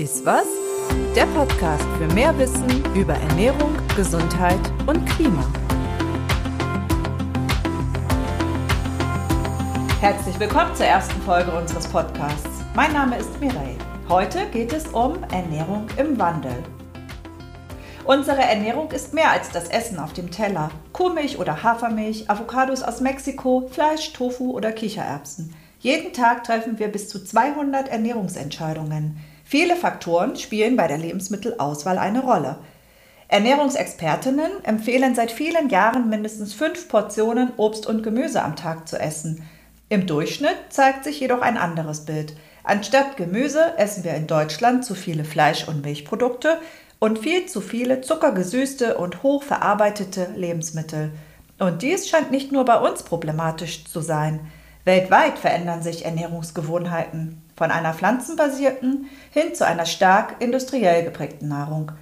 Ist was? Der Podcast für mehr Wissen über Ernährung, Gesundheit und Klima. Herzlich willkommen zur ersten Folge unseres Podcasts. Mein Name ist Mireille. Heute geht es um Ernährung im Wandel. Unsere Ernährung ist mehr als das Essen auf dem Teller. Kuhmilch oder Hafermilch, Avocados aus Mexiko, Fleisch, Tofu oder Kichererbsen. Jeden Tag treffen wir bis zu 200 Ernährungsentscheidungen. Viele Faktoren spielen bei der Lebensmittelauswahl eine Rolle. Ernährungsexpertinnen empfehlen seit vielen Jahren mindestens fünf Portionen Obst und Gemüse am Tag zu essen. Im Durchschnitt zeigt sich jedoch ein anderes Bild. Anstatt Gemüse essen wir in Deutschland zu viele Fleisch- und Milchprodukte und viel zu viele zuckergesüßte und hochverarbeitete Lebensmittel. Und dies scheint nicht nur bei uns problematisch zu sein. Weltweit verändern sich Ernährungsgewohnheiten von einer pflanzenbasierten hin zu einer stark industriell geprägten Nahrung.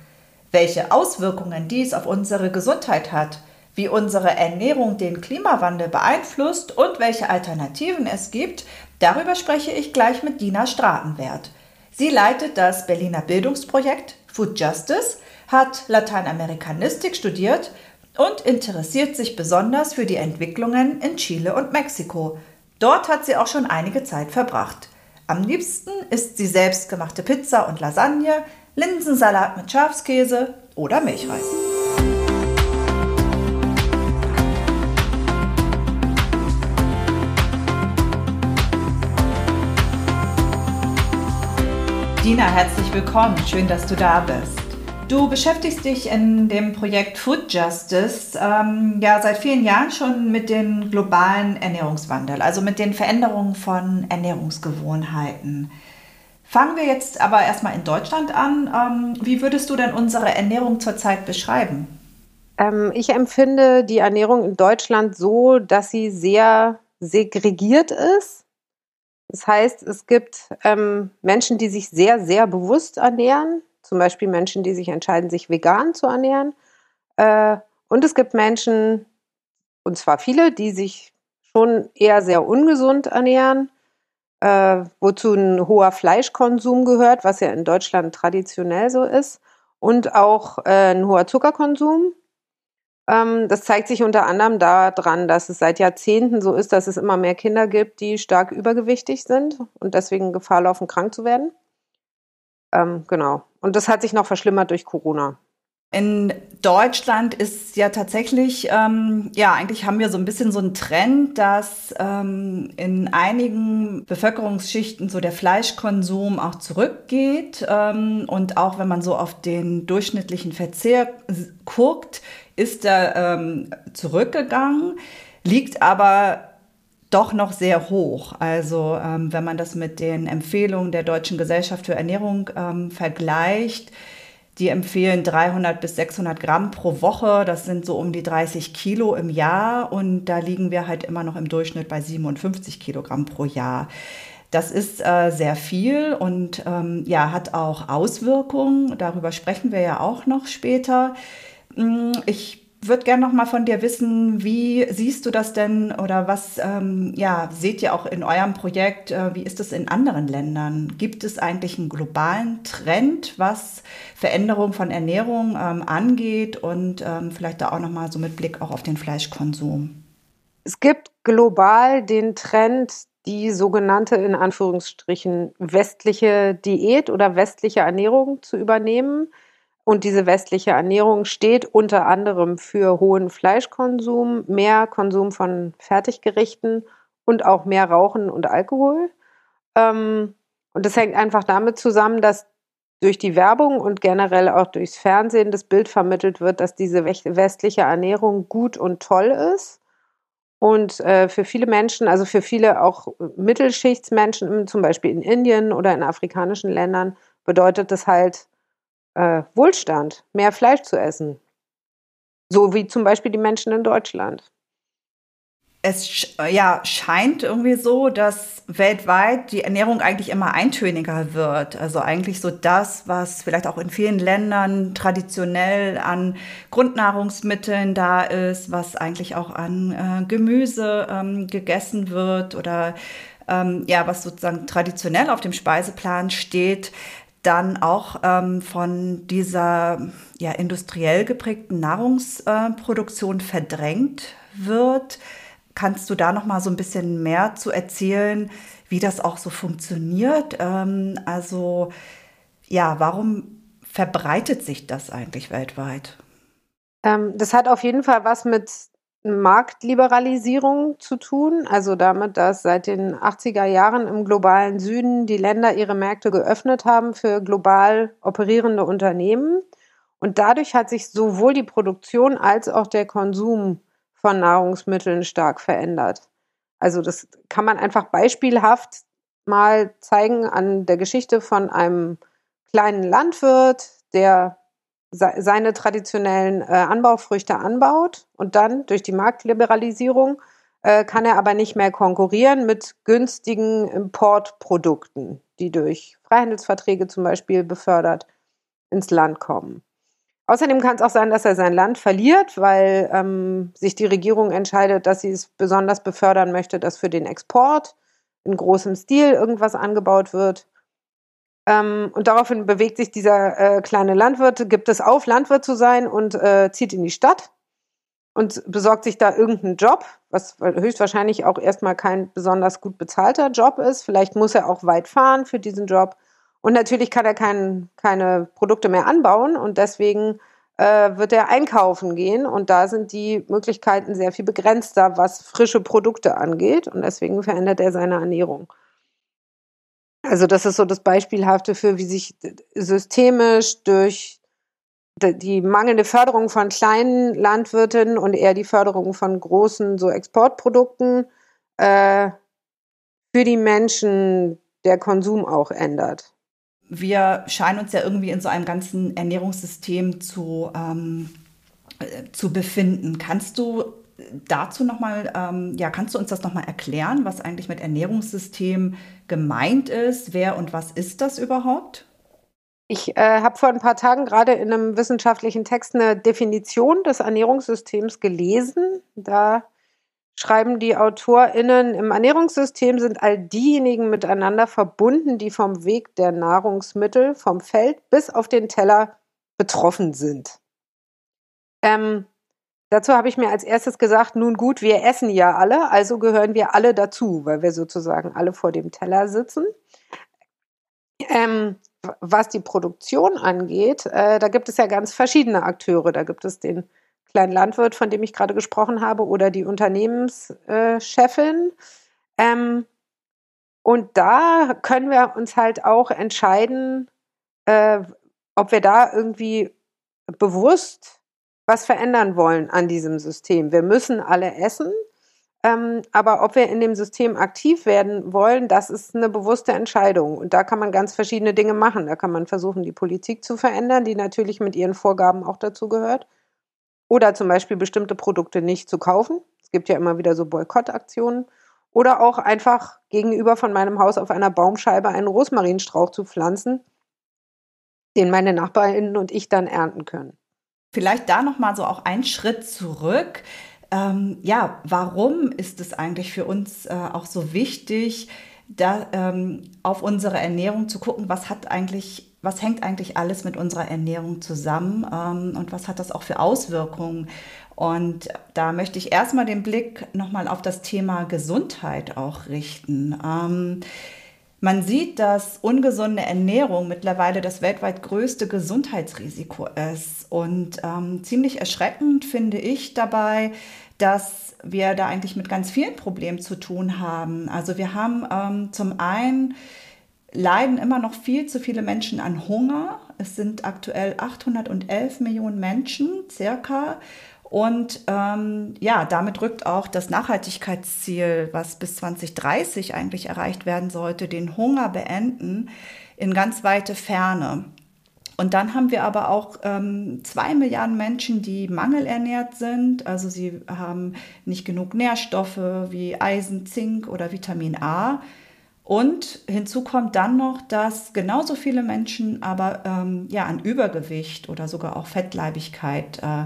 Welche Auswirkungen dies auf unsere Gesundheit hat, wie unsere Ernährung den Klimawandel beeinflusst und welche Alternativen es gibt, darüber spreche ich gleich mit Dina Stratenwert. Sie leitet das Berliner Bildungsprojekt Food Justice, hat Lateinamerikanistik studiert und interessiert sich besonders für die Entwicklungen in Chile und Mexiko. Dort hat sie auch schon einige Zeit verbracht. Am liebsten isst sie selbstgemachte Pizza und Lasagne, Linsensalat mit Schafskäse oder Milchreis. Dina, herzlich willkommen. Schön, dass du da bist. Du beschäftigst dich in dem Projekt Food Justice ähm, ja seit vielen Jahren schon mit dem globalen Ernährungswandel, also mit den Veränderungen von Ernährungsgewohnheiten. Fangen wir jetzt aber erstmal in Deutschland an. Ähm, wie würdest du denn unsere Ernährung zurzeit beschreiben? Ähm, ich empfinde die Ernährung in Deutschland so, dass sie sehr segregiert ist. Das heißt, es gibt ähm, Menschen, die sich sehr, sehr bewusst ernähren zum Beispiel Menschen, die sich entscheiden, sich vegan zu ernähren. Äh, und es gibt Menschen, und zwar viele, die sich schon eher sehr ungesund ernähren, äh, wozu ein hoher Fleischkonsum gehört, was ja in Deutschland traditionell so ist, und auch äh, ein hoher Zuckerkonsum. Ähm, das zeigt sich unter anderem daran, dass es seit Jahrzehnten so ist, dass es immer mehr Kinder gibt, die stark übergewichtig sind und deswegen Gefahr laufen, krank zu werden. Ähm, genau. Und das hat sich noch verschlimmert durch Corona. In Deutschland ist ja tatsächlich, ähm, ja, eigentlich haben wir so ein bisschen so einen Trend, dass ähm, in einigen Bevölkerungsschichten so der Fleischkonsum auch zurückgeht. Ähm, und auch wenn man so auf den durchschnittlichen Verzehr guckt, ist er ähm, zurückgegangen, liegt aber doch noch sehr hoch. Also ähm, wenn man das mit den Empfehlungen der Deutschen Gesellschaft für Ernährung ähm, vergleicht, die empfehlen 300 bis 600 Gramm pro Woche. Das sind so um die 30 Kilo im Jahr. Und da liegen wir halt immer noch im Durchschnitt bei 57 Kilogramm pro Jahr. Das ist äh, sehr viel und ähm, ja, hat auch Auswirkungen. Darüber sprechen wir ja auch noch später. Hm, ich würde gerne noch mal von dir wissen, wie siehst du das denn oder was ähm, ja, seht ihr auch in eurem Projekt, äh, wie ist es in anderen Ländern? Gibt es eigentlich einen globalen Trend, was Veränderung von Ernährung ähm, angeht und ähm, vielleicht da auch noch mal so mit Blick auch auf den Fleischkonsum? Es gibt global den Trend, die sogenannte in Anführungsstrichen westliche Diät oder westliche Ernährung zu übernehmen. Und diese westliche Ernährung steht unter anderem für hohen Fleischkonsum, mehr Konsum von Fertiggerichten und auch mehr Rauchen und Alkohol. Ähm, und das hängt einfach damit zusammen, dass durch die Werbung und generell auch durchs Fernsehen das Bild vermittelt wird, dass diese westliche Ernährung gut und toll ist. Und äh, für viele Menschen, also für viele auch Mittelschichtsmenschen, zum Beispiel in Indien oder in afrikanischen Ländern, bedeutet das halt äh, Wohlstand, mehr Fleisch zu essen. So wie zum Beispiel die Menschen in Deutschland. Es ja, scheint irgendwie so, dass weltweit die Ernährung eigentlich immer eintöniger wird. Also eigentlich so das, was vielleicht auch in vielen Ländern traditionell an Grundnahrungsmitteln da ist, was eigentlich auch an äh, Gemüse ähm, gegessen wird oder ähm, ja, was sozusagen traditionell auf dem Speiseplan steht, dann auch ähm, von dieser ja, industriell geprägten Nahrungsproduktion verdrängt wird. Kannst du da noch mal so ein bisschen mehr zu erzählen, wie das auch so funktioniert? Ähm, also ja, warum verbreitet sich das eigentlich weltweit? Ähm, das hat auf jeden Fall was mit Marktliberalisierung zu tun, also damit, dass seit den 80er Jahren im globalen Süden die Länder ihre Märkte geöffnet haben für global operierende Unternehmen. Und dadurch hat sich sowohl die Produktion als auch der Konsum von Nahrungsmitteln stark verändert. Also das kann man einfach beispielhaft mal zeigen an der Geschichte von einem kleinen Landwirt, der seine traditionellen äh, Anbaufrüchte anbaut und dann durch die Marktliberalisierung äh, kann er aber nicht mehr konkurrieren mit günstigen Importprodukten, die durch Freihandelsverträge zum Beispiel befördert ins Land kommen. Außerdem kann es auch sein, dass er sein Land verliert, weil ähm, sich die Regierung entscheidet, dass sie es besonders befördern möchte, dass für den Export in großem Stil irgendwas angebaut wird. Ähm, und daraufhin bewegt sich dieser äh, kleine Landwirt, gibt es auf, Landwirt zu sein und äh, zieht in die Stadt und besorgt sich da irgendeinen Job, was höchstwahrscheinlich auch erstmal kein besonders gut bezahlter Job ist. Vielleicht muss er auch weit fahren für diesen Job. Und natürlich kann er kein, keine Produkte mehr anbauen und deswegen äh, wird er einkaufen gehen und da sind die Möglichkeiten sehr viel begrenzter, was frische Produkte angeht und deswegen verändert er seine Ernährung. Also das ist so das Beispielhafte für, wie sich systemisch durch die mangelnde Förderung von kleinen Landwirten und eher die Förderung von großen so Exportprodukten äh, für die Menschen der Konsum auch ändert. Wir scheinen uns ja irgendwie in so einem ganzen Ernährungssystem zu, ähm, äh, zu befinden. Kannst du dazu nochmal, ähm, ja, kannst du uns das nochmal erklären, was eigentlich mit Ernährungssystem gemeint ist? Wer und was ist das überhaupt? Ich äh, habe vor ein paar Tagen gerade in einem wissenschaftlichen Text eine Definition des Ernährungssystems gelesen. Da schreiben die AutorInnen, im Ernährungssystem sind all diejenigen miteinander verbunden, die vom Weg der Nahrungsmittel vom Feld bis auf den Teller betroffen sind. Ähm, Dazu habe ich mir als erstes gesagt, nun gut, wir essen ja alle, also gehören wir alle dazu, weil wir sozusagen alle vor dem Teller sitzen. Ähm, was die Produktion angeht, äh, da gibt es ja ganz verschiedene Akteure. Da gibt es den kleinen Landwirt, von dem ich gerade gesprochen habe, oder die Unternehmenschefin. Ähm, und da können wir uns halt auch entscheiden, äh, ob wir da irgendwie bewusst was verändern wollen an diesem System. Wir müssen alle essen, ähm, aber ob wir in dem System aktiv werden wollen, das ist eine bewusste Entscheidung. Und da kann man ganz verschiedene Dinge machen. Da kann man versuchen, die Politik zu verändern, die natürlich mit ihren Vorgaben auch dazu gehört. Oder zum Beispiel bestimmte Produkte nicht zu kaufen. Es gibt ja immer wieder so Boykottaktionen. Oder auch einfach gegenüber von meinem Haus auf einer Baumscheibe einen Rosmarinstrauch zu pflanzen, den meine Nachbarinnen und ich dann ernten können. Vielleicht da noch mal so auch einen Schritt zurück. Ähm, ja, warum ist es eigentlich für uns äh, auch so wichtig, da ähm, auf unsere Ernährung zu gucken, was hat eigentlich, was hängt eigentlich alles mit unserer Ernährung zusammen ähm, und was hat das auch für Auswirkungen? Und da möchte ich erstmal den Blick nochmal auf das Thema Gesundheit auch richten. Man sieht, dass ungesunde Ernährung mittlerweile das weltweit größte Gesundheitsrisiko ist. Und ähm, ziemlich erschreckend finde ich dabei, dass wir da eigentlich mit ganz vielen Problemen zu tun haben. Also wir haben ähm, zum einen leiden immer noch viel zu viele Menschen an Hunger. Es sind aktuell 811 Millionen Menschen circa. Und ähm, ja, damit rückt auch das Nachhaltigkeitsziel, was bis 2030 eigentlich erreicht werden sollte, den Hunger beenden, in ganz weite Ferne. Und dann haben wir aber auch ähm, zwei Milliarden Menschen, die mangelernährt sind. Also sie haben nicht genug Nährstoffe wie Eisen, Zink oder Vitamin A. Und hinzu kommt dann noch, dass genauso viele Menschen aber ähm, ja, an Übergewicht oder sogar auch Fettleibigkeit äh,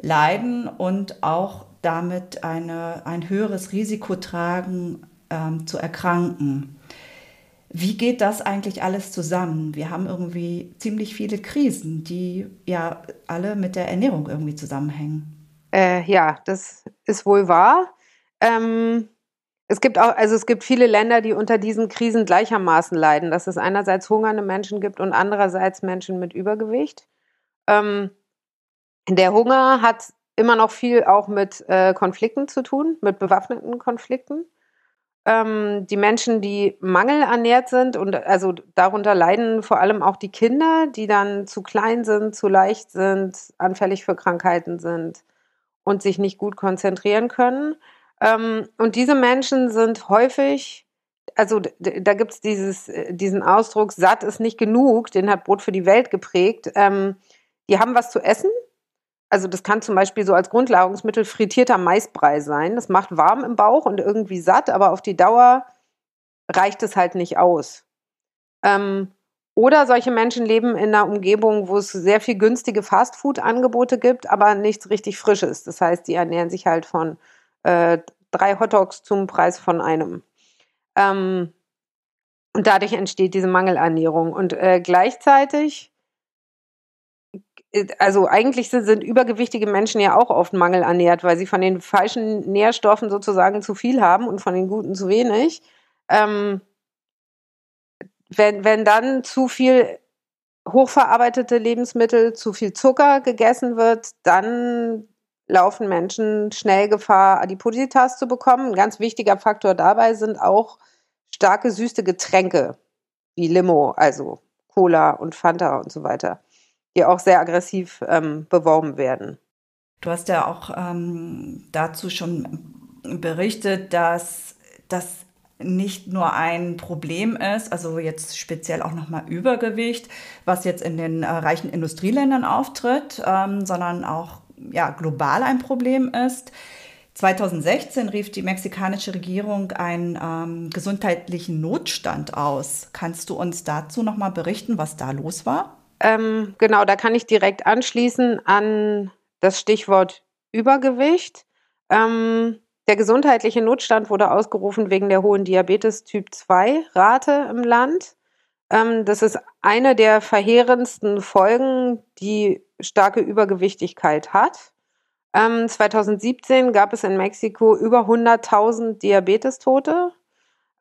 leiden und auch damit eine, ein höheres Risiko tragen, ähm, zu erkranken. Wie geht das eigentlich alles zusammen? Wir haben irgendwie ziemlich viele Krisen, die ja alle mit der Ernährung irgendwie zusammenhängen. Äh, ja, das ist wohl wahr. Ähm, es gibt auch, also es gibt viele Länder, die unter diesen Krisen gleichermaßen leiden, dass es einerseits hungernde Menschen gibt und andererseits Menschen mit Übergewicht. Ähm, der Hunger hat immer noch viel auch mit äh, Konflikten zu tun, mit bewaffneten Konflikten. Ähm, die Menschen, die mangelernährt sind und also darunter leiden vor allem auch die Kinder, die dann zu klein sind, zu leicht sind, anfällig für Krankheiten sind und sich nicht gut konzentrieren können. Ähm, und diese Menschen sind häufig, also da gibt es äh, diesen Ausdruck, satt ist nicht genug, den hat Brot für die Welt geprägt. Ähm, die haben was zu essen. Also das kann zum Beispiel so als Grundlagerungsmittel frittierter Maisbrei sein. Das macht warm im Bauch und irgendwie satt, aber auf die Dauer reicht es halt nicht aus. Ähm, oder solche Menschen leben in einer Umgebung, wo es sehr viel günstige Fastfood-Angebote gibt, aber nichts richtig Frisches. Das heißt, die ernähren sich halt von äh, drei Hotdogs zum Preis von einem. Ähm, und dadurch entsteht diese Mangelernährung. Und äh, gleichzeitig, also eigentlich sind, sind, übergewichtige Menschen ja auch oft mangelernährt, weil sie von den falschen Nährstoffen sozusagen zu viel haben und von den guten zu wenig. Ähm, wenn, wenn dann zu viel hochverarbeitete Lebensmittel, zu viel Zucker gegessen wird, dann laufen Menschen schnell Gefahr, Adipositas zu bekommen. Ein ganz wichtiger Faktor dabei sind auch starke süße Getränke wie Limo, also Cola und Fanta und so weiter, die auch sehr aggressiv ähm, beworben werden. Du hast ja auch ähm, dazu schon berichtet, dass das nicht nur ein Problem ist, also jetzt speziell auch nochmal Übergewicht, was jetzt in den äh, reichen Industrieländern auftritt, ähm, sondern auch ja, global ein Problem ist. 2016 rief die mexikanische Regierung einen ähm, gesundheitlichen Notstand aus. Kannst du uns dazu noch mal berichten, was da los war? Ähm, genau, da kann ich direkt anschließen an das Stichwort Übergewicht. Ähm, der gesundheitliche Notstand wurde ausgerufen wegen der hohen Diabetes Typ 2 Rate im Land. Ähm, das ist eine der verheerendsten Folgen, die starke Übergewichtigkeit hat. Ähm, 2017 gab es in Mexiko über 100.000 Diabetestote.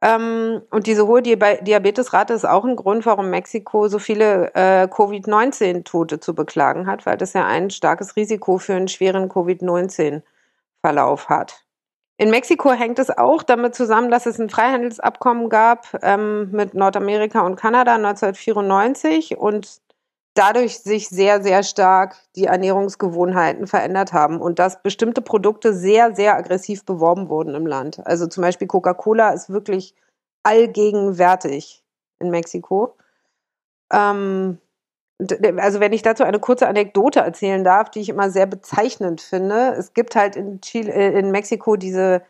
Ähm, und diese hohe Di Diabetesrate ist auch ein Grund, warum Mexiko so viele äh, Covid-19-Tote zu beklagen hat, weil das ja ein starkes Risiko für einen schweren Covid-19-Verlauf hat. In Mexiko hängt es auch damit zusammen, dass es ein Freihandelsabkommen gab ähm, mit Nordamerika und Kanada 1994 und dadurch sich sehr, sehr stark die Ernährungsgewohnheiten verändert haben und dass bestimmte Produkte sehr, sehr aggressiv beworben wurden im Land. Also zum Beispiel Coca-Cola ist wirklich allgegenwärtig in Mexiko. Ähm, also wenn ich dazu eine kurze Anekdote erzählen darf, die ich immer sehr bezeichnend finde. Es gibt halt in, Chile, äh, in Mexiko diese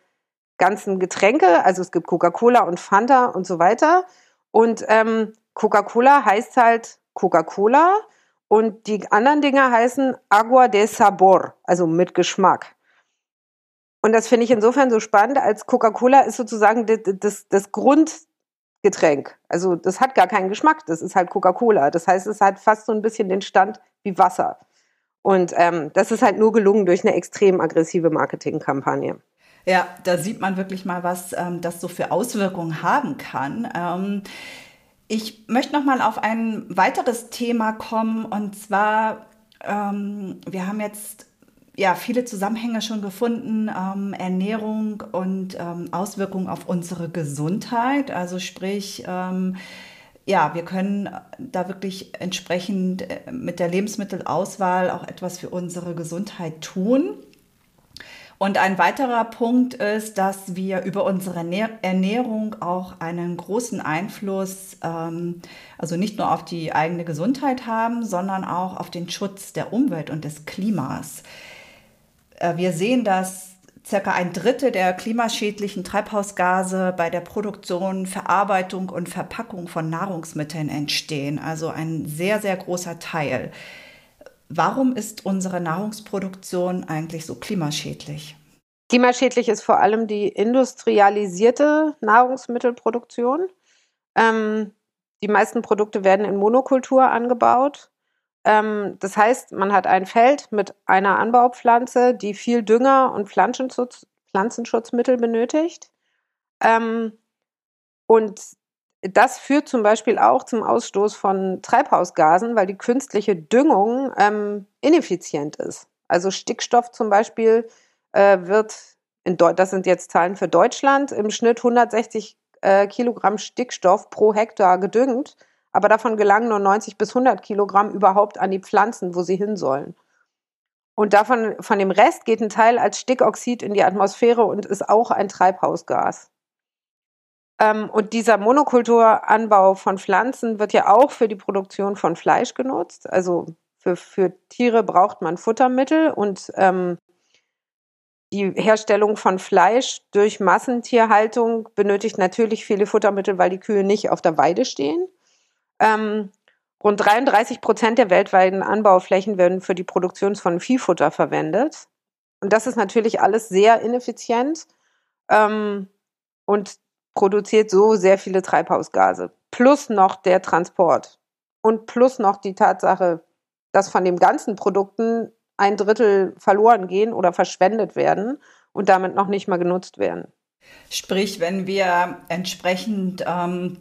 ganzen Getränke, also es gibt Coca-Cola und Fanta und so weiter. Und ähm, Coca-Cola heißt halt Coca-Cola und die anderen Dinger heißen Agua de Sabor, also mit Geschmack. Und das finde ich insofern so spannend, als Coca-Cola ist sozusagen das, das, das Grundgetränk. Also das hat gar keinen Geschmack, das ist halt Coca-Cola. Das heißt, es hat fast so ein bisschen den Stand wie Wasser. Und ähm, das ist halt nur gelungen durch eine extrem aggressive Marketingkampagne. Ja, da sieht man wirklich mal, was ähm, das so für Auswirkungen haben kann. Ähm, ich möchte noch mal auf ein weiteres Thema kommen und zwar ähm, wir haben jetzt ja viele Zusammenhänge schon gefunden, ähm, Ernährung und ähm, Auswirkungen auf unsere Gesundheit. Also sprich ähm, ja, wir können da wirklich entsprechend äh, mit der Lebensmittelauswahl auch etwas für unsere Gesundheit tun. Und ein weiterer Punkt ist, dass wir über unsere Ernährung auch einen großen Einfluss, ähm, also nicht nur auf die eigene Gesundheit haben, sondern auch auf den Schutz der Umwelt und des Klimas. Äh, wir sehen, dass circa ein Drittel der klimaschädlichen Treibhausgase bei der Produktion, Verarbeitung und Verpackung von Nahrungsmitteln entstehen. Also ein sehr, sehr großer Teil. Warum ist unsere Nahrungsproduktion eigentlich so klimaschädlich? Klimaschädlich ist vor allem die industrialisierte Nahrungsmittelproduktion. Ähm, die meisten Produkte werden in Monokultur angebaut. Ähm, das heißt, man hat ein Feld mit einer Anbaupflanze, die viel Dünger und Pflanzenschutz, Pflanzenschutzmittel benötigt. Ähm, und das führt zum Beispiel auch zum Ausstoß von Treibhausgasen, weil die künstliche Düngung ähm, ineffizient ist. Also Stickstoff zum Beispiel äh, wird, in Deu das sind jetzt Zahlen für Deutschland, im Schnitt 160 äh, Kilogramm Stickstoff pro Hektar gedüngt, aber davon gelangen nur 90 bis 100 Kilogramm überhaupt an die Pflanzen, wo sie hin sollen. Und davon, von dem Rest geht ein Teil als Stickoxid in die Atmosphäre und ist auch ein Treibhausgas. Ähm, und dieser Monokulturanbau von Pflanzen wird ja auch für die Produktion von Fleisch genutzt. Also für, für Tiere braucht man Futtermittel und ähm, die Herstellung von Fleisch durch Massentierhaltung benötigt natürlich viele Futtermittel, weil die Kühe nicht auf der Weide stehen. Ähm, rund 33 Prozent der weltweiten Anbauflächen werden für die Produktion von Viehfutter verwendet. Und das ist natürlich alles sehr ineffizient. Ähm, und produziert so sehr viele Treibhausgase. Plus noch der Transport. Und plus noch die Tatsache, dass von den ganzen Produkten ein Drittel verloren gehen oder verschwendet werden und damit noch nicht mal genutzt werden. Sprich, wenn wir entsprechend ähm,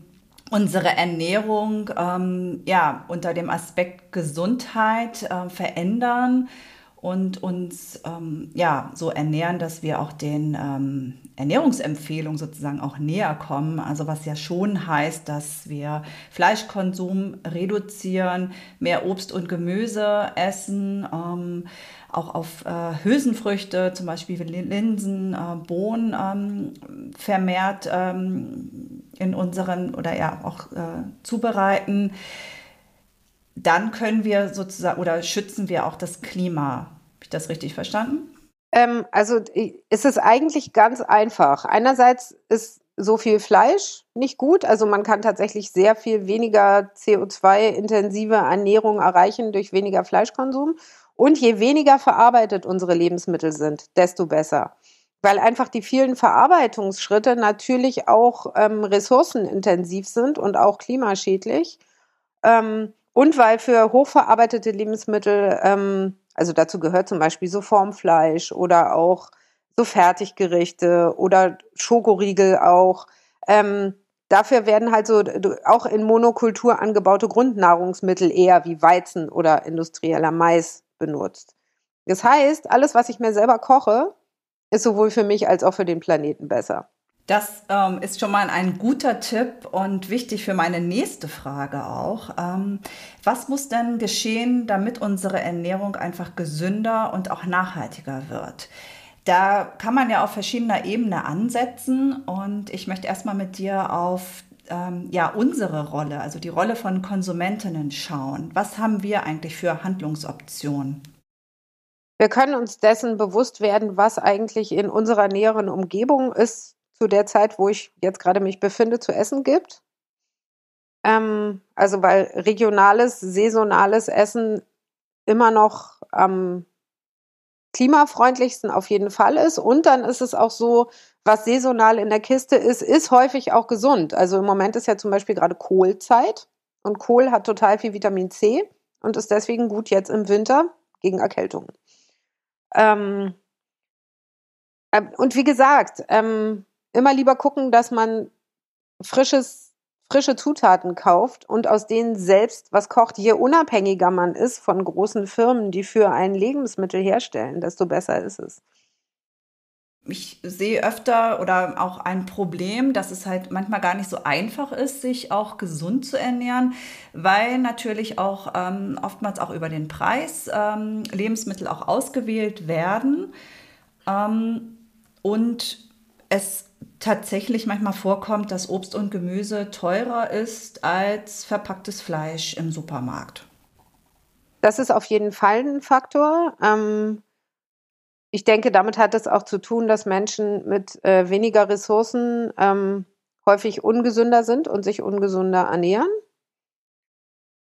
unsere Ernährung ähm, ja, unter dem Aspekt Gesundheit äh, verändern, und uns ähm, ja so ernähren, dass wir auch den Ernährungsempfehlungen sozusagen auch näher kommen. Also was ja schon heißt, dass wir Fleischkonsum reduzieren, mehr Obst und Gemüse essen, ähm, auch auf äh, Hülsenfrüchte, zum Beispiel Linsen, äh, Bohnen ähm, vermehrt ähm, in unseren oder ja auch äh, zubereiten dann können wir sozusagen oder schützen wir auch das Klima. Habe ich das richtig verstanden? Ähm, also ist es eigentlich ganz einfach. Einerseits ist so viel Fleisch nicht gut. Also man kann tatsächlich sehr viel weniger CO2-intensive Ernährung erreichen durch weniger Fleischkonsum. Und je weniger verarbeitet unsere Lebensmittel sind, desto besser. Weil einfach die vielen Verarbeitungsschritte natürlich auch ähm, ressourcenintensiv sind und auch klimaschädlich. Ähm, und weil für hochverarbeitete Lebensmittel, ähm, also dazu gehört zum Beispiel so Formfleisch oder auch so Fertiggerichte oder Schokoriegel auch. Ähm, dafür werden halt so auch in Monokultur angebaute Grundnahrungsmittel eher wie Weizen oder industrieller Mais benutzt. Das heißt, alles, was ich mir selber koche, ist sowohl für mich als auch für den Planeten besser. Das ähm, ist schon mal ein guter Tipp und wichtig für meine nächste Frage auch. Ähm, was muss denn geschehen, damit unsere Ernährung einfach gesünder und auch nachhaltiger wird? Da kann man ja auf verschiedener Ebene ansetzen und ich möchte erstmal mit dir auf ähm, ja, unsere Rolle, also die Rolle von Konsumentinnen schauen. Was haben wir eigentlich für Handlungsoptionen? Wir können uns dessen bewusst werden, was eigentlich in unserer näheren Umgebung ist, zu der Zeit, wo ich jetzt gerade mich befinde, zu essen gibt. Ähm, also weil regionales, saisonales Essen immer noch am klimafreundlichsten auf jeden Fall ist. Und dann ist es auch so, was saisonal in der Kiste ist, ist häufig auch gesund. Also im Moment ist ja zum Beispiel gerade Kohlzeit und Kohl hat total viel Vitamin C und ist deswegen gut jetzt im Winter gegen Erkältungen. Ähm, äh, und wie gesagt, ähm, immer lieber gucken, dass man frisches, frische Zutaten kauft und aus denen selbst was kocht. Je unabhängiger man ist von großen Firmen, die für ein Lebensmittel herstellen, desto besser ist es. Ich sehe öfter oder auch ein Problem, dass es halt manchmal gar nicht so einfach ist, sich auch gesund zu ernähren, weil natürlich auch ähm, oftmals auch über den Preis ähm, Lebensmittel auch ausgewählt werden. Ähm, und es tatsächlich manchmal vorkommt, dass Obst und Gemüse teurer ist als verpacktes Fleisch im Supermarkt. Das ist auf jeden Fall ein Faktor. Ähm, ich denke, damit hat es auch zu tun, dass Menschen mit äh, weniger Ressourcen ähm, häufig ungesünder sind und sich ungesünder ernähren.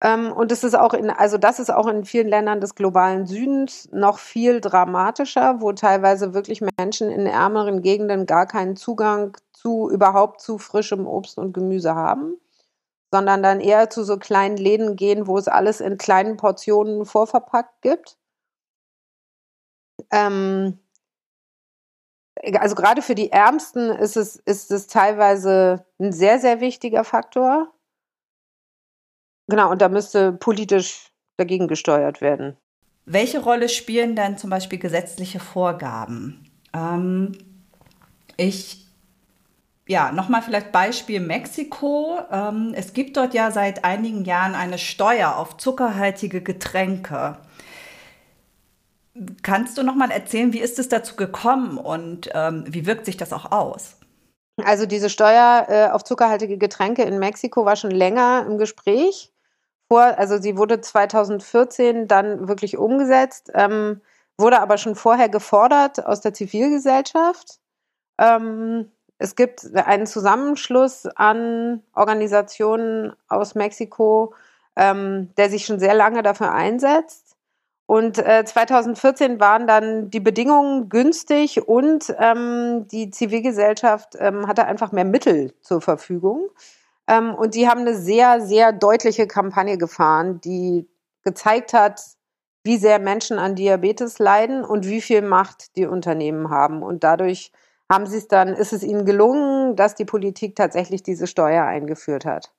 Ähm, und es ist auch in, also das ist auch in vielen Ländern des globalen Südens noch viel dramatischer, wo teilweise wirklich Menschen in ärmeren Gegenden gar keinen Zugang zu überhaupt zu frischem Obst und Gemüse haben. sondern dann eher zu so kleinen Läden gehen, wo es alles in kleinen Portionen vorverpackt gibt. Ähm, also gerade für die Ärmsten ist es, ist es teilweise ein sehr, sehr wichtiger Faktor. Genau, und da müsste politisch dagegen gesteuert werden. Welche Rolle spielen denn zum Beispiel gesetzliche Vorgaben? Ähm, ich ja, nochmal vielleicht Beispiel Mexiko. Ähm, es gibt dort ja seit einigen Jahren eine Steuer auf zuckerhaltige Getränke. Kannst du nochmal erzählen, wie ist es dazu gekommen und ähm, wie wirkt sich das auch aus? Also diese Steuer äh, auf zuckerhaltige Getränke in Mexiko war schon länger im Gespräch. Vor, also sie wurde 2014 dann wirklich umgesetzt, ähm, wurde aber schon vorher gefordert aus der Zivilgesellschaft. Ähm, es gibt einen Zusammenschluss an Organisationen aus Mexiko, ähm, der sich schon sehr lange dafür einsetzt. Und äh, 2014 waren dann die Bedingungen günstig und ähm, die Zivilgesellschaft ähm, hatte einfach mehr Mittel zur Verfügung. Ähm, und die haben eine sehr, sehr deutliche Kampagne gefahren, die gezeigt hat, wie sehr Menschen an Diabetes leiden und wie viel Macht die Unternehmen haben. Und dadurch haben sie es dann, ist es ihnen gelungen, dass die Politik tatsächlich diese Steuer eingeführt hat.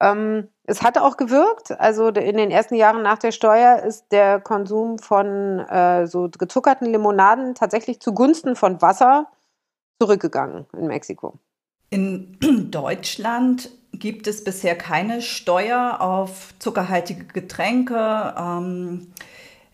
Ähm, es hat auch gewirkt. Also in den ersten Jahren nach der Steuer ist der Konsum von äh, so gezuckerten Limonaden tatsächlich zugunsten von Wasser zurückgegangen in Mexiko. In Deutschland gibt es bisher keine Steuer auf zuckerhaltige Getränke. Ähm,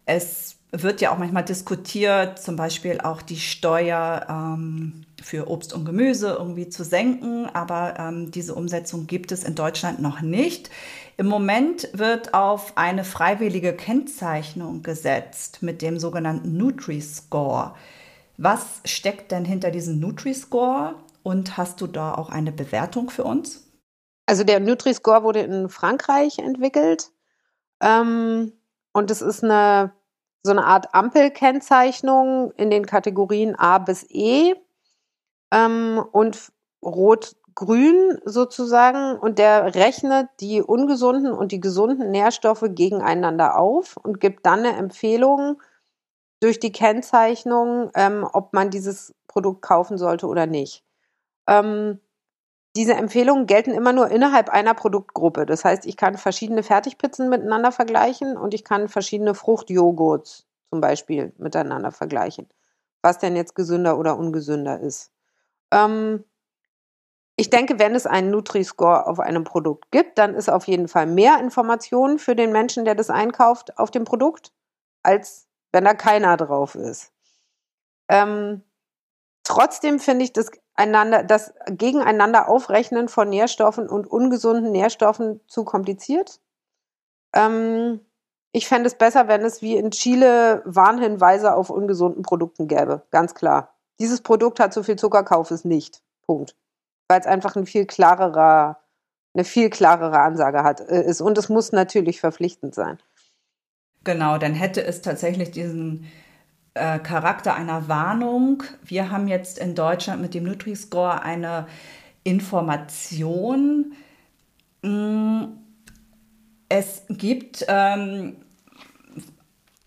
es wird ja auch manchmal diskutiert, zum Beispiel auch die Steuer ähm, für Obst und Gemüse irgendwie zu senken, aber ähm, diese Umsetzung gibt es in Deutschland noch nicht. Im Moment wird auf eine freiwillige Kennzeichnung gesetzt mit dem sogenannten Nutri-Score. Was steckt denn hinter diesem Nutri-Score und hast du da auch eine Bewertung für uns? Also der Nutri-Score wurde in Frankreich entwickelt ähm, und es ist eine so eine Art Ampelkennzeichnung in den Kategorien A bis E ähm, und Rot-Grün sozusagen. Und der rechnet die ungesunden und die gesunden Nährstoffe gegeneinander auf und gibt dann eine Empfehlung durch die Kennzeichnung, ähm, ob man dieses Produkt kaufen sollte oder nicht. Ähm, diese Empfehlungen gelten immer nur innerhalb einer Produktgruppe. Das heißt, ich kann verschiedene Fertigpizzen miteinander vergleichen und ich kann verschiedene Fruchtjoghurts zum Beispiel miteinander vergleichen. Was denn jetzt gesünder oder ungesünder ist. Ähm, ich denke, wenn es einen Nutri-Score auf einem Produkt gibt, dann ist auf jeden Fall mehr Information für den Menschen, der das einkauft, auf dem Produkt, als wenn da keiner drauf ist. Ähm, trotzdem finde ich das einander, das Gegeneinander aufrechnen von Nährstoffen und ungesunden Nährstoffen zu kompliziert. Ähm, ich fände es besser, wenn es wie in Chile Warnhinweise auf ungesunden Produkten gäbe. Ganz klar. Dieses Produkt hat zu viel Zucker, kauf es nicht. Punkt. Weil es einfach ein viel klarerer, eine viel klarere Ansage hat, äh, ist. Und es muss natürlich verpflichtend sein. Genau, dann hätte es tatsächlich diesen äh, Charakter einer Warnung. Wir haben jetzt in Deutschland mit dem Nutri-Score eine Information. Mm, es gibt ähm,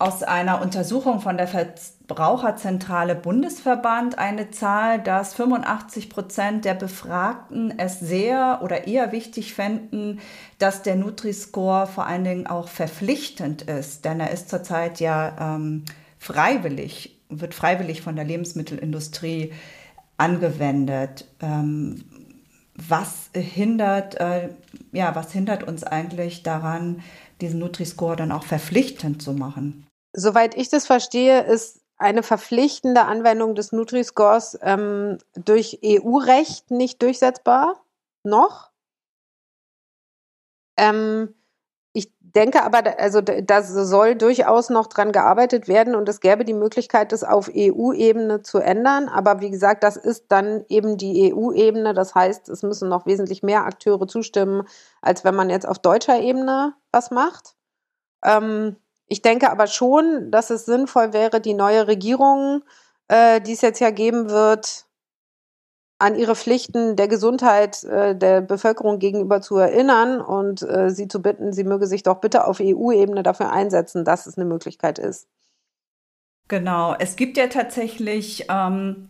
aus einer Untersuchung von der Verbraucherzentrale Bundesverband eine Zahl, dass 85 Prozent der Befragten es sehr oder eher wichtig fänden, dass der Nutri-Score vor allen Dingen auch verpflichtend ist. Denn er ist zurzeit ja ähm, freiwillig, wird freiwillig von der Lebensmittelindustrie angewendet. Ähm, was hindert, äh, ja, was hindert uns eigentlich daran, diesen Nutri-Score dann auch verpflichtend zu machen? Soweit ich das verstehe, ist eine verpflichtende Anwendung des Nutri-Scores ähm, durch EU-Recht nicht durchsetzbar. Noch. Ähm, denke aber, also da soll durchaus noch dran gearbeitet werden und es gäbe die Möglichkeit, das auf EU-Ebene zu ändern. Aber wie gesagt, das ist dann eben die EU-Ebene. Das heißt, es müssen noch wesentlich mehr Akteure zustimmen, als wenn man jetzt auf deutscher Ebene was macht. Ähm, ich denke aber schon, dass es sinnvoll wäre, die neue Regierung, äh, die es jetzt ja geben wird, an ihre Pflichten der Gesundheit äh, der Bevölkerung gegenüber zu erinnern und äh, sie zu bitten, sie möge sich doch bitte auf EU-Ebene dafür einsetzen, dass es eine Möglichkeit ist. Genau, es gibt ja tatsächlich ähm,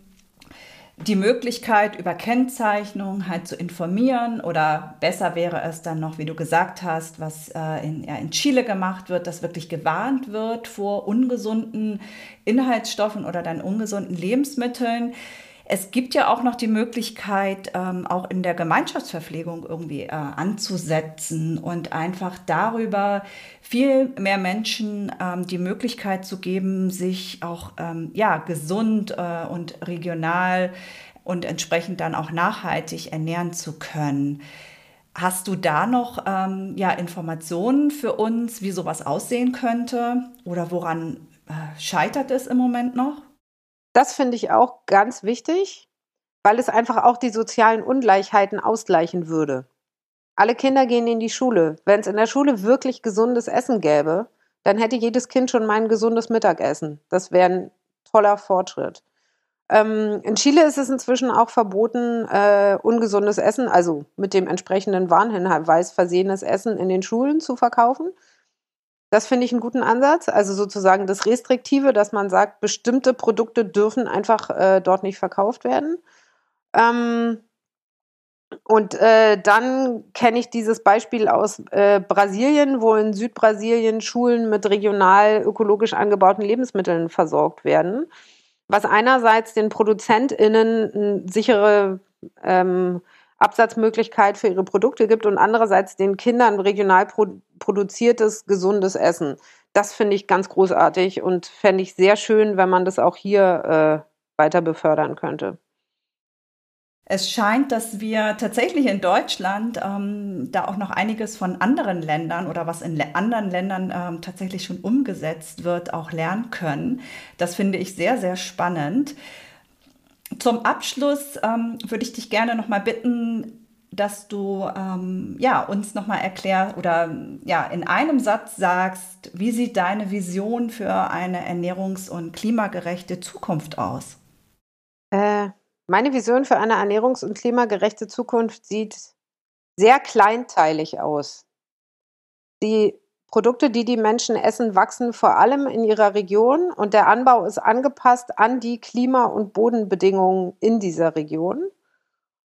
die Möglichkeit, über Kennzeichnung halt zu informieren oder besser wäre es dann noch, wie du gesagt hast, was äh, in, ja, in Chile gemacht wird, dass wirklich gewarnt wird vor ungesunden Inhaltsstoffen oder dann ungesunden Lebensmitteln. Es gibt ja auch noch die Möglichkeit, ähm, auch in der Gemeinschaftsverpflegung irgendwie äh, anzusetzen und einfach darüber viel mehr Menschen ähm, die Möglichkeit zu geben, sich auch ähm, ja, gesund äh, und regional und entsprechend dann auch nachhaltig ernähren zu können. Hast du da noch ähm, ja, Informationen für uns, wie sowas aussehen könnte oder woran äh, scheitert es im Moment noch? Das finde ich auch ganz wichtig, weil es einfach auch die sozialen Ungleichheiten ausgleichen würde. Alle Kinder gehen in die Schule. Wenn es in der Schule wirklich gesundes Essen gäbe, dann hätte jedes Kind schon mal ein gesundes Mittagessen. Das wäre ein toller Fortschritt. Ähm, in Chile ist es inzwischen auch verboten, äh, ungesundes Essen, also mit dem entsprechenden Warnhinweis versehenes Essen in den Schulen zu verkaufen. Das finde ich einen guten Ansatz. Also sozusagen das Restriktive, dass man sagt, bestimmte Produkte dürfen einfach äh, dort nicht verkauft werden. Ähm, und äh, dann kenne ich dieses Beispiel aus äh, Brasilien, wo in Südbrasilien Schulen mit regional ökologisch angebauten Lebensmitteln versorgt werden, was einerseits den ProduzentInnen eine sichere ähm, Absatzmöglichkeit für ihre Produkte gibt und andererseits den Kindern regional pro produziertes, gesundes Essen. Das finde ich ganz großartig und fände ich sehr schön, wenn man das auch hier äh, weiter befördern könnte. Es scheint, dass wir tatsächlich in Deutschland ähm, da auch noch einiges von anderen Ländern oder was in anderen Ländern ähm, tatsächlich schon umgesetzt wird, auch lernen können. Das finde ich sehr, sehr spannend. Zum Abschluss ähm, würde ich dich gerne noch mal bitten, dass du ähm, ja, uns noch mal erklärst oder ja, in einem Satz sagst, wie sieht deine Vision für eine ernährungs- und klimagerechte Zukunft aus? Äh, meine Vision für eine ernährungs- und klimagerechte Zukunft sieht sehr kleinteilig aus. Die Produkte, die die Menschen essen, wachsen vor allem in ihrer Region und der Anbau ist angepasst an die Klima- und Bodenbedingungen in dieser Region.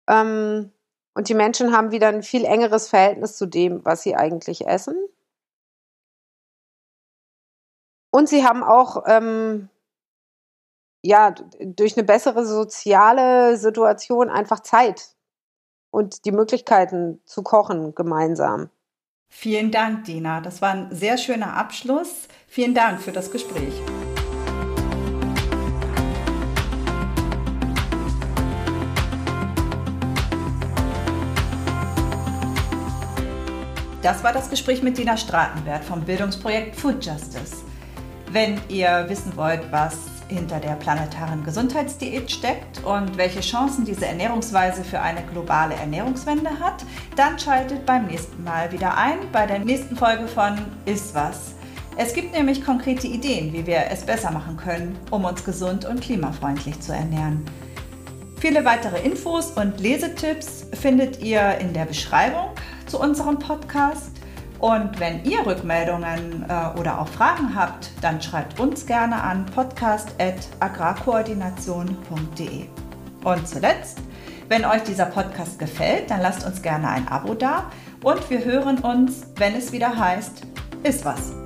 Ähm, und die Menschen haben wieder ein viel engeres Verhältnis zu dem, was sie eigentlich essen. Und sie haben auch ähm, ja durch eine bessere soziale Situation einfach Zeit und die Möglichkeiten zu kochen gemeinsam. Vielen Dank, Dina. Das war ein sehr schöner Abschluss. Vielen Dank für das Gespräch. Das war das Gespräch mit Dina Stratenwert vom Bildungsprojekt Food Justice. Wenn ihr wissen wollt, was hinter der planetaren Gesundheitsdiät steckt und welche Chancen diese Ernährungsweise für eine globale Ernährungswende hat, dann schaltet beim nächsten Mal wieder ein bei der nächsten Folge von Ist was. Es gibt nämlich konkrete Ideen, wie wir es besser machen können, um uns gesund und klimafreundlich zu ernähren. Viele weitere Infos und Lesetipps findet ihr in der Beschreibung zu unserem Podcast. Und wenn ihr Rückmeldungen äh, oder auch Fragen habt, dann schreibt uns gerne an podcast.agrarkoordination.de. Und zuletzt, wenn euch dieser Podcast gefällt, dann lasst uns gerne ein Abo da und wir hören uns, wenn es wieder heißt, ist was.